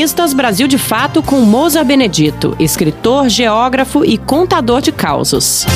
Colunistas Brasil de Fato com Moza Benedito, escritor, geógrafo e contador de causos.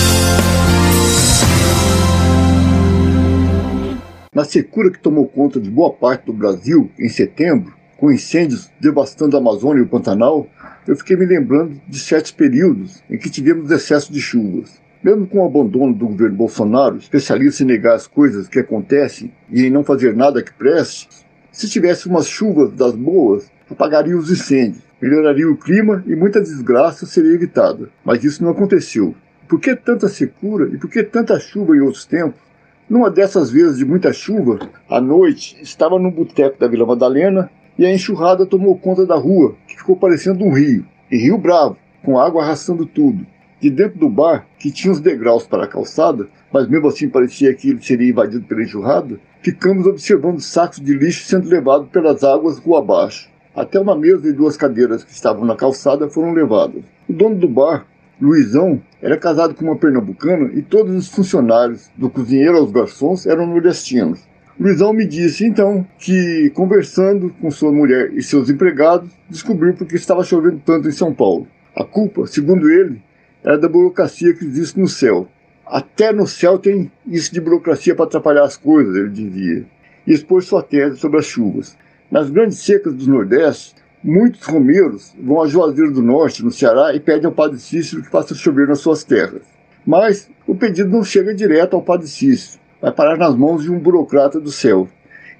Na secura que tomou conta de boa parte do Brasil em setembro, com incêndios devastando a Amazônia e o Pantanal, eu fiquei me lembrando de certos períodos em que tivemos excesso de chuvas. Mesmo com o abandono do governo Bolsonaro, especialista em negar as coisas que acontecem e em não fazer nada que preste, se tivesse umas chuvas das boas, apagaria os incêndios, melhoraria o clima e muita desgraça seria evitada. Mas isso não aconteceu. Por que tanta secura e por que tanta chuva em outros tempos? Numa dessas vezes de muita chuva, à noite, estava no boteco da Vila Madalena e a enxurrada tomou conta da rua, que ficou parecendo um rio, e rio bravo, com água arrastando tudo. De dentro do bar, que tinha os degraus para a calçada, mas mesmo assim parecia que ele seria invadido pela enxurrada, ficamos observando sacos de lixo sendo levados pelas águas rua abaixo. Até uma mesa e duas cadeiras que estavam na calçada foram levadas. O dono do bar, Luizão era casado com uma pernambucana e todos os funcionários, do cozinheiro aos garçons, eram nordestinos. Luizão me disse então que, conversando com sua mulher e seus empregados, descobriu porque estava chovendo tanto em São Paulo. A culpa, segundo ele, era da burocracia que existe no céu. Até no céu tem isso de burocracia para atrapalhar as coisas, ele dizia. E expôs sua tese sobre as chuvas. Nas grandes secas do Nordeste, Muitos romeiros vão a Juazeiro do Norte, no Ceará, e pedem ao Padre Cícero que faça chover nas suas terras. Mas o pedido não chega direto ao Padre Cícero, vai parar nas mãos de um burocrata do céu.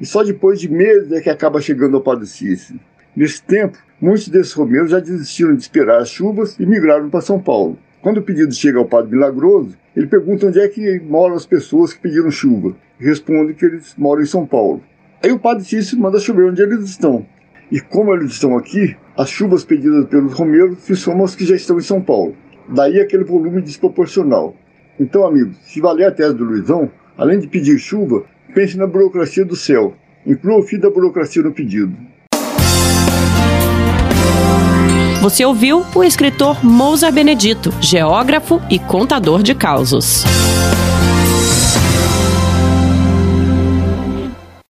E só depois de meses é que acaba chegando ao Padre Cícero. Nesse tempo, muitos desses romeiros já desistiram de esperar as chuvas e migraram para São Paulo. Quando o pedido chega ao Padre Milagroso, ele pergunta onde é que moram as pessoas que pediram chuva. E responde que eles moram em São Paulo. Aí o Padre Cícero manda chover onde eles estão. E como eles estão aqui, as chuvas pedidas pelos romeiros se somam aos que já estão em São Paulo. Daí aquele volume desproporcional. Então, amigos, se valer a tese do Luizão, além de pedir chuva, pense na burocracia do céu. Inclua o fim da burocracia no pedido. Você ouviu o escritor Mousa Benedito, geógrafo e contador de causos.